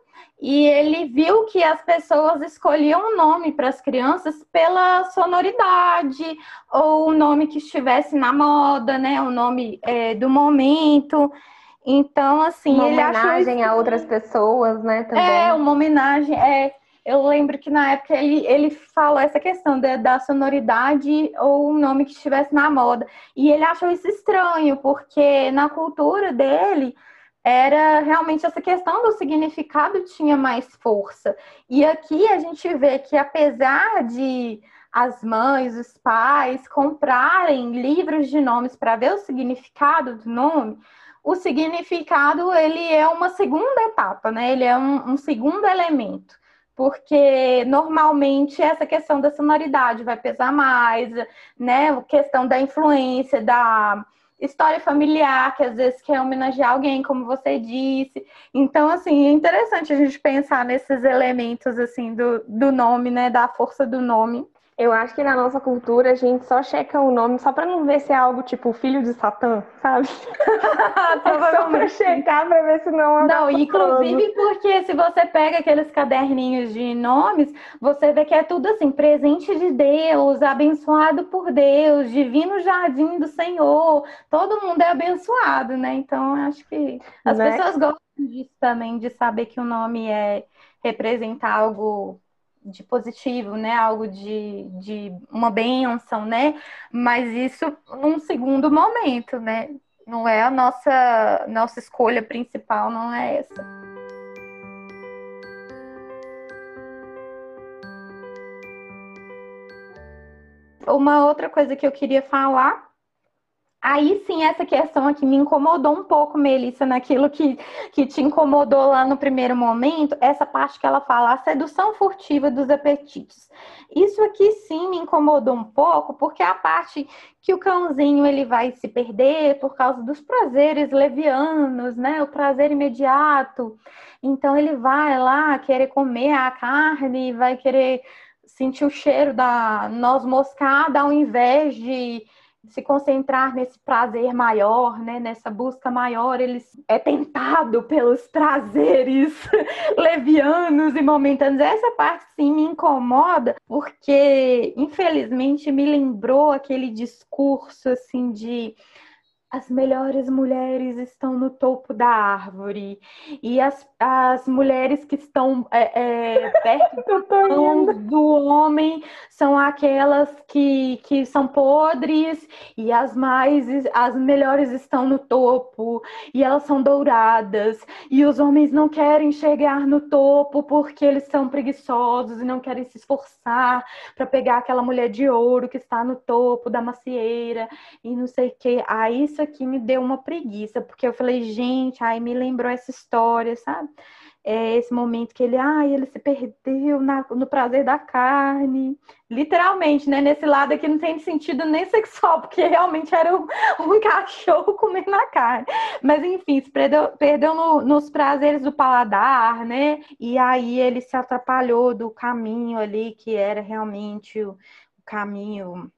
e ele viu que as pessoas escolhiam um nome para as crianças pela sonoridade ou o nome que estivesse na moda, né? O nome é, do momento. Então, assim, uma ele homenagem achou a outras pessoas, né? Também. É, uma homenagem. É, eu lembro que na época ele, ele falou essa questão da, da sonoridade ou um nome que estivesse na moda. E ele achou isso estranho, porque na cultura dele era realmente essa questão do significado tinha mais força. E aqui a gente vê que apesar de as mães, os pais comprarem livros de nomes para ver o significado do nome, o significado ele é uma segunda etapa, né? Ele é um, um segundo elemento porque normalmente essa questão da sonoridade vai pesar mais, né? A questão da influência, da história familiar, que às vezes quer homenagear alguém, como você disse. Então, assim, é interessante a gente pensar nesses elementos, assim, do, do nome, né? Da força do nome. Eu acho que na nossa cultura a gente só checa o nome só pra não ver se é algo tipo filho de Satã, sabe? só pra checar pra ver se não é. Não, inclusive porque se você pega aqueles caderninhos de nomes, você vê que é tudo assim: presente de Deus, abençoado por Deus, divino jardim do Senhor. Todo mundo é abençoado, né? Então acho que as né? pessoas gostam disso também, de saber que o nome é representar algo de positivo, né? Algo de, de uma bênção, né? Mas isso num segundo momento, né? Não é a nossa, nossa escolha principal, não é essa. Uma outra coisa que eu queria falar Aí sim, essa questão aqui me incomodou um pouco, Melissa, naquilo que, que te incomodou lá no primeiro momento, essa parte que ela fala, a sedução furtiva dos apetites. Isso aqui sim me incomodou um pouco, porque é a parte que o cãozinho ele vai se perder por causa dos prazeres levianos, né? O prazer imediato. Então ele vai lá querer comer a carne, vai querer sentir o cheiro da noz moscada ao invés de se concentrar nesse prazer maior, né, nessa busca maior, ele é tentado pelos prazeres levianos e momentâneos. Essa parte sim me incomoda, porque infelizmente me lembrou aquele discurso assim de as melhores mulheres estão no topo da árvore. E as, as mulheres que estão é, é, perto do homem são aquelas que, que são podres e as mais as melhores estão no topo. E elas são douradas. E os homens não querem chegar no topo porque eles são preguiçosos e não querem se esforçar para pegar aquela mulher de ouro que está no topo da macieira e não sei o que aí isso aqui me deu uma preguiça, porque eu falei, gente, aí me lembrou essa história, sabe? É esse momento que ele, ai, ele se perdeu na, no prazer da carne. Literalmente, né? Nesse lado aqui não tem sentido nem sexual, porque realmente era um, um cachorro comendo a carne. Mas enfim, se perdeu, perdeu no, nos prazeres do paladar, né? E aí ele se atrapalhou do caminho ali, que era realmente o, o caminho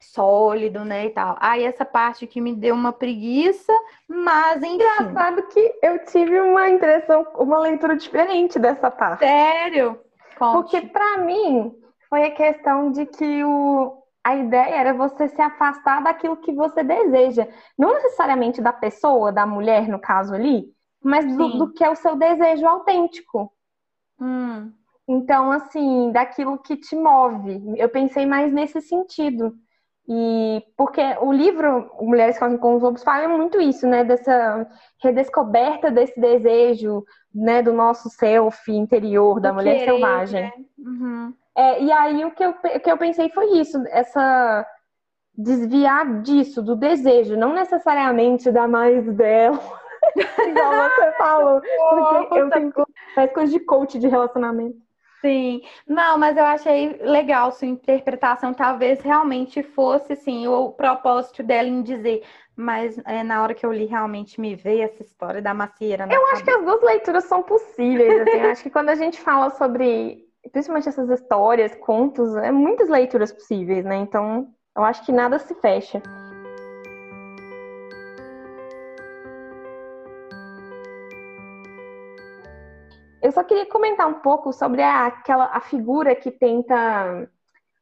sólido, né, e tal. Aí essa parte que me deu uma preguiça, mas enfim. Engraçado que eu tive uma impressão, uma leitura diferente dessa parte. Sério? Conte. Porque para mim foi a questão de que o a ideia era você se afastar daquilo que você deseja, não necessariamente da pessoa, da mulher no caso ali, mas do, do que é o seu desejo autêntico. Hum. Então, assim, daquilo que te move. Eu pensei mais nesse sentido. E porque o livro Mulheres Correm com os Lobos fala muito isso, né? Dessa redescoberta desse desejo, né? Do nosso self interior, da mulher querer, selvagem. Né? Uhum. É, e aí o que, eu, o que eu pensei foi isso, essa desviar disso, do desejo, não necessariamente da mais dela, igual você falou. Porque eu tenho mais coisa de coach de relacionamento. Sim, não, mas eu achei legal sua interpretação. Talvez realmente fosse assim o propósito dela em dizer, mas é, na hora que eu li realmente me veio essa história da macieira. eu cabeça. acho que as duas leituras são possíveis. Assim, acho que quando a gente fala sobre, principalmente essas histórias, contos, é muitas leituras possíveis, né? Então, eu acho que nada se fecha. Eu só queria comentar um pouco sobre a, aquela a figura que tenta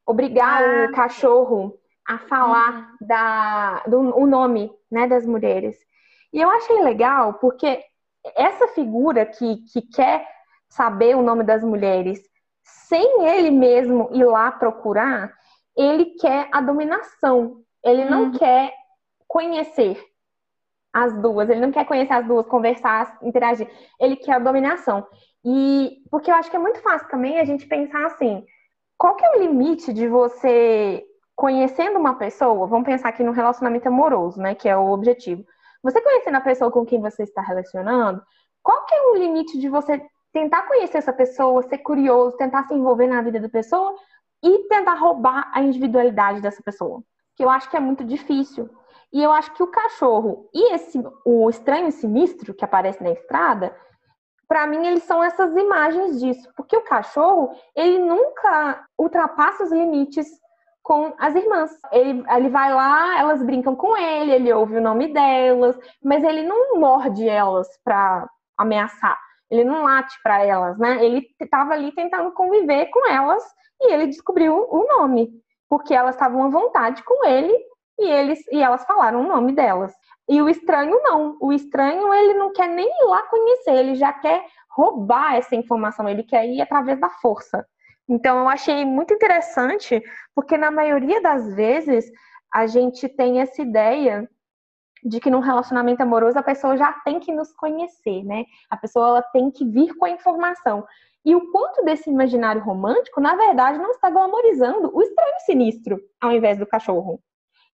obrigar ah, o cachorro a falar uhum. da, do o nome né, das mulheres. E eu achei legal porque essa figura que, que quer saber o nome das mulheres sem ele mesmo ir lá procurar, ele quer a dominação. Ele não uhum. quer conhecer as duas, ele não quer conhecer as duas, conversar, interagir. Ele quer a dominação. E porque eu acho que é muito fácil também a gente pensar assim, qual que é o limite de você conhecendo uma pessoa, vamos pensar aqui no relacionamento amoroso, né, que é o objetivo. Você conhecendo a pessoa com quem você está relacionando, qual que é o limite de você tentar conhecer essa pessoa, ser curioso, tentar se envolver na vida da pessoa e tentar roubar a individualidade dessa pessoa? Que eu acho que é muito difícil. E eu acho que o cachorro e esse o estranho sinistro que aparece na estrada, para mim eles são essas imagens disso, porque o cachorro, ele nunca ultrapassa os limites com as irmãs. Ele, ele vai lá, elas brincam com ele, ele ouve o nome delas, mas ele não morde elas para ameaçar. Ele não late para elas, né? Ele estava ali tentando conviver com elas e ele descobriu o nome, porque elas estavam à vontade com ele e eles e elas falaram o nome delas. E o estranho não. O estranho ele não quer nem ir lá conhecer, ele já quer roubar essa informação, ele quer ir através da força. Então eu achei muito interessante, porque na maioria das vezes a gente tem essa ideia de que num relacionamento amoroso a pessoa já tem que nos conhecer, né? A pessoa ela tem que vir com a informação. E o quanto desse imaginário romântico, na verdade, não está glamorizando o estranho sinistro ao invés do cachorro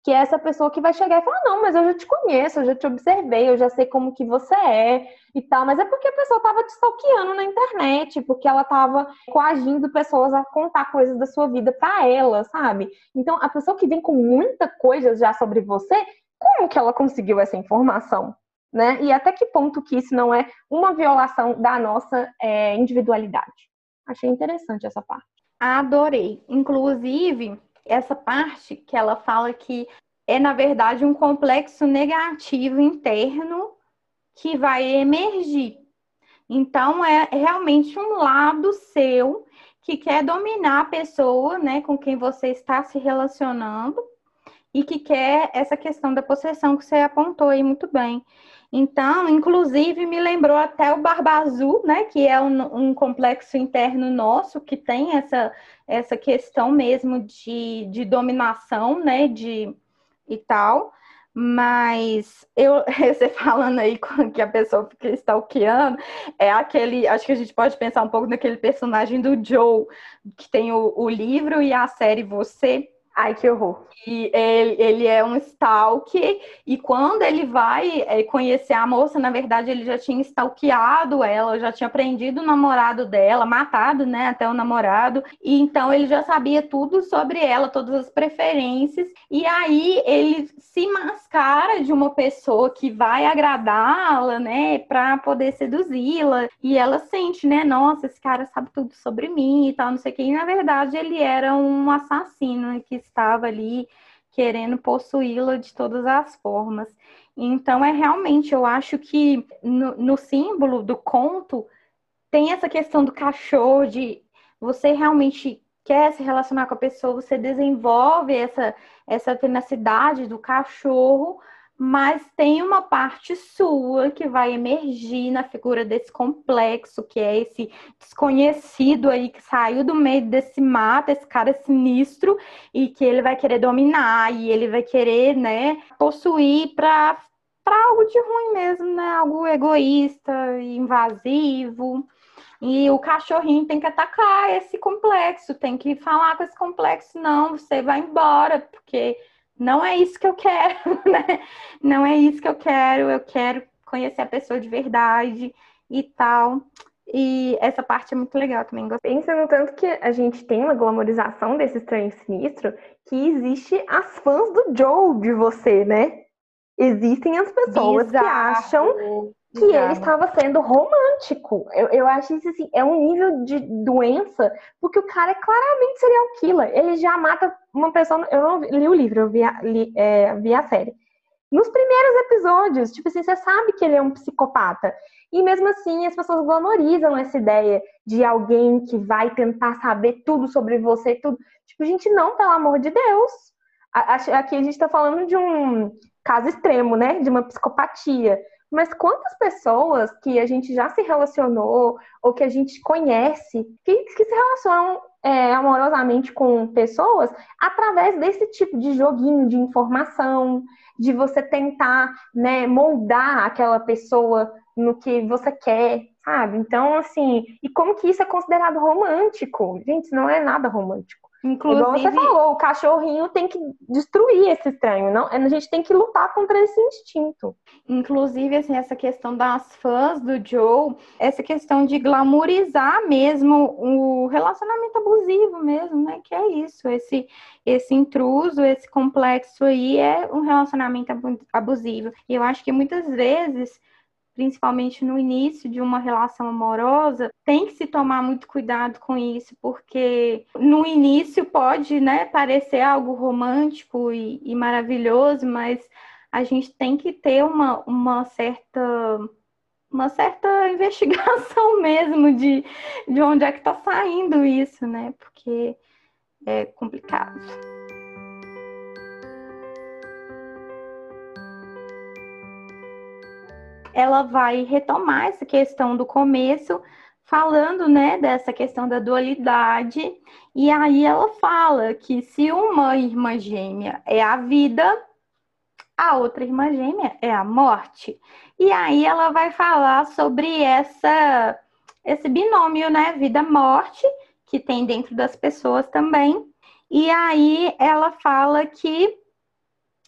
que é essa pessoa que vai chegar e falar, não, mas eu já te conheço, eu já te observei, eu já sei como que você é e tal, mas é porque a pessoa estava te stalkeando na internet, porque ela estava coagindo pessoas a contar coisas da sua vida para ela, sabe? Então, a pessoa que vem com muita coisa já sobre você, como que ela conseguiu essa informação? Né? E até que ponto que isso não é uma violação da nossa é, individualidade? Achei interessante essa parte. Adorei. Inclusive, essa parte que ela fala que é, na verdade, um complexo negativo interno que vai emergir. Então, é realmente um lado seu que quer dominar a pessoa, né, com quem você está se relacionando e que quer essa questão da possessão que você apontou aí muito bem. Então, inclusive, me lembrou até o Barba Azul, né? Que é um, um, complexo interno nosso que tem essa, essa questão mesmo de, de dominação, né? De, e tal. Mas eu, você falando aí que a pessoa fica stalkeando, é aquele. Acho que a gente pode pensar um pouco naquele personagem do Joe, que tem o, o livro e a série Você Ai, que horror. E ele, ele é um stalker, e quando ele vai é, conhecer a moça, na verdade, ele já tinha stalkeado ela, já tinha prendido o namorado dela, matado, né, até o namorado, e então ele já sabia tudo sobre ela, todas as preferências, e aí ele se mascara de uma pessoa que vai agradá-la, né, pra poder seduzi-la, e ela sente, né, nossa, esse cara sabe tudo sobre mim e tal, não sei o que, e na verdade ele era um assassino que estava ali querendo possuí-la de todas as formas. Então, é realmente, eu acho que no, no, símbolo do conto tem essa questão do cachorro, de você realmente quer se relacionar com a pessoa, você desenvolve essa, essa tenacidade do cachorro, mas tem uma parte sua que vai emergir na figura desse complexo, que é esse desconhecido aí que saiu do meio desse mato, esse cara sinistro, e que ele vai querer dominar, e ele vai querer, né, possuir para para algo de ruim mesmo, né? Algo egoísta, invasivo. E o cachorrinho tem que atacar esse complexo, tem que falar com esse complexo, não, você vai embora, porque não é isso que eu quero, né? Não é isso que eu quero, eu quero conhecer a pessoa de verdade e tal. E essa parte é muito legal também. Gostei. Pensa no tanto que a gente tem uma glamorização desse estranho sinistro que existe as fãs do Joe de você, né? Existem as pessoas Bizarro. que acham que ele estava sendo romântico. Eu, eu acho isso assim, é um nível de doença, porque o cara é claramente serial killer. Ele já mata uma pessoa. Eu não li o livro, eu vi a, li, é, vi a série. Nos primeiros episódios, tipo assim, você sabe que ele é um psicopata. E mesmo assim, as pessoas glamorizam essa ideia de alguém que vai tentar saber tudo sobre você, tudo. Tipo, gente, não, pelo amor de Deus. Aqui a gente tá falando de um caso extremo, né? De uma psicopatia. Mas quantas pessoas que a gente já se relacionou ou que a gente conhece que, que se relacionam é, amorosamente com pessoas através desse tipo de joguinho de informação, de você tentar né, moldar aquela pessoa no que você quer, sabe? Então, assim, e como que isso é considerado romântico? Gente, não é nada romântico. Inclusive, Igual você falou, o cachorrinho tem que destruir esse estranho, não? A gente tem que lutar contra esse instinto. Inclusive, assim, essa questão das fãs do Joe, essa questão de glamorizar mesmo o relacionamento abusivo mesmo, né? Que é isso, esse esse intruso, esse complexo aí é um relacionamento abusivo. E eu acho que muitas vezes principalmente no início de uma relação amorosa, tem que se tomar muito cuidado com isso, porque no início pode né, parecer algo romântico e, e maravilhoso, mas a gente tem que ter uma, uma certa uma certa investigação mesmo de, de onde é que está saindo isso, né? Porque é complicado. Ela vai retomar essa questão do começo, falando, né, dessa questão da dualidade, e aí ela fala que se uma irmã gêmea é a vida, a outra irmã gêmea é a morte. E aí ela vai falar sobre essa esse binômio, né, vida-morte, que tem dentro das pessoas também. E aí ela fala que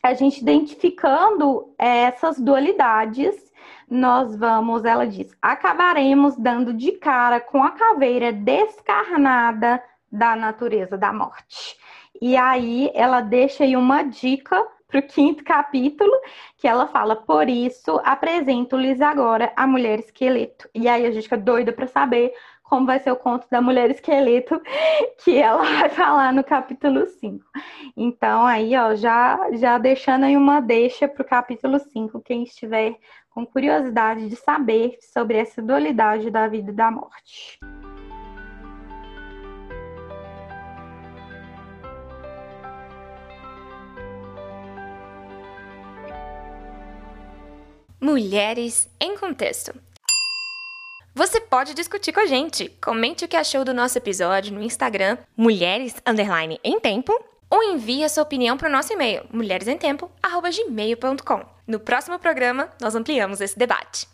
a gente identificando essas dualidades, nós vamos, ela diz, acabaremos dando de cara com a caveira descarnada da natureza da morte. E aí ela deixa aí uma dica para o quinto capítulo, que ela fala: Por isso apresento-lhes agora a mulher esqueleto. E aí a gente fica doida para saber como vai ser o conto da mulher esqueleto, que ela vai falar no capítulo 5. Então, aí, ó, já, já deixando aí uma deixa para o capítulo 5, quem estiver com curiosidade de saber sobre essa dualidade da vida e da morte. Mulheres em Contexto. Você pode discutir com a gente. Comente o que achou do nosso episódio no Instagram, Mulheres em Tempo, ou envie a sua opinião para o nosso e-mail, mulheresemtempo.gmail.com. No próximo programa, nós ampliamos esse debate.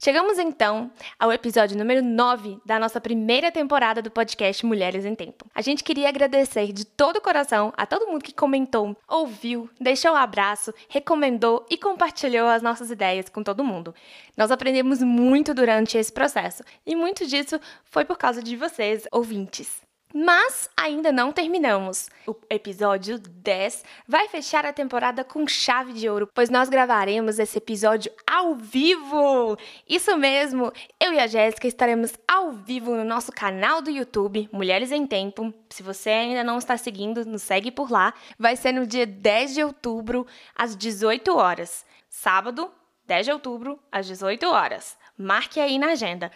Chegamos então ao episódio número 9 da nossa primeira temporada do podcast Mulheres em Tempo. A gente queria agradecer de todo o coração a todo mundo que comentou, ouviu, deixou um abraço, recomendou e compartilhou as nossas ideias com todo mundo. Nós aprendemos muito durante esse processo e muito disso foi por causa de vocês, ouvintes. Mas ainda não terminamos. O episódio 10 vai fechar a temporada com chave de ouro, pois nós gravaremos esse episódio ao vivo. Isso mesmo, eu e a Jéssica estaremos ao vivo no nosso canal do YouTube, Mulheres em Tempo. Se você ainda não está seguindo, nos segue por lá. Vai ser no dia 10 de outubro, às 18 horas. Sábado, 10 de outubro, às 18 horas. Marque aí na agenda.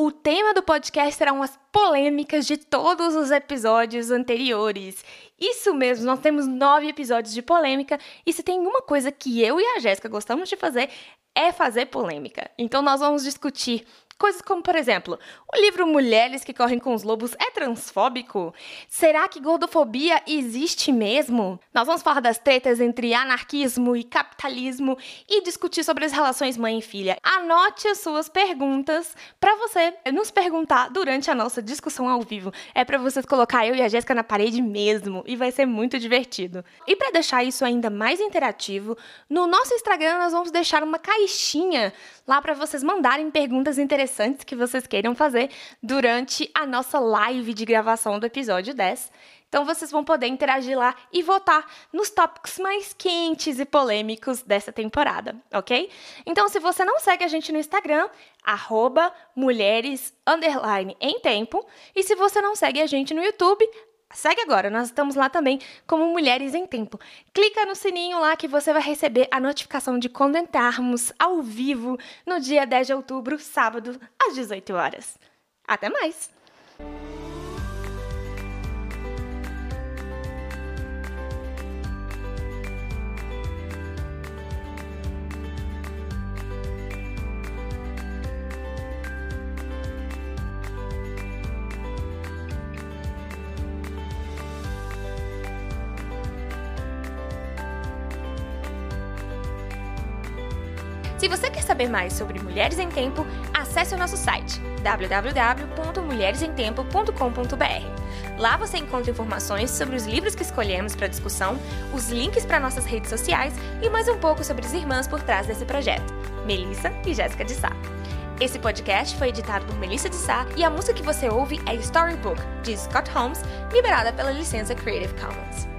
O tema do podcast serão as polêmicas de todos os episódios anteriores. Isso mesmo, nós temos nove episódios de polêmica e se tem uma coisa que eu e a Jéssica gostamos de fazer é fazer polêmica. Então nós vamos discutir Coisas como, por exemplo, o livro Mulheres que Correm com os Lobos é transfóbico? Será que gordofobia existe mesmo? Nós vamos falar das tretas entre anarquismo e capitalismo e discutir sobre as relações mãe e filha. Anote as suas perguntas para você nos perguntar durante a nossa discussão ao vivo. É para vocês colocar eu e a Jéssica na parede mesmo e vai ser muito divertido. E para deixar isso ainda mais interativo, no nosso Instagram nós vamos deixar uma caixinha lá para vocês mandarem perguntas interessantes interessantes que vocês queiram fazer durante a nossa live de gravação do episódio 10. Então vocês vão poder interagir lá e votar nos tópicos mais quentes e polêmicos dessa temporada, ok? Então, se você não segue a gente no Instagram, arroba mulheres em tempo. E se você não segue a gente no YouTube, Segue agora, nós estamos lá também como Mulheres em Tempo. Clica no sininho lá que você vai receber a notificação de quando entrarmos ao vivo no dia 10 de outubro, sábado, às 18 horas. Até mais! Saber mais sobre Mulheres em Tempo, acesse o nosso site www.mulheresemtempo.com.br. Lá você encontra informações sobre os livros que escolhemos para discussão, os links para nossas redes sociais e mais um pouco sobre as irmãs por trás desse projeto, Melissa e Jéssica de Sá. Esse podcast foi editado por Melissa de Sá e a música que você ouve é Storybook, de Scott Holmes, liberada pela licença Creative Commons.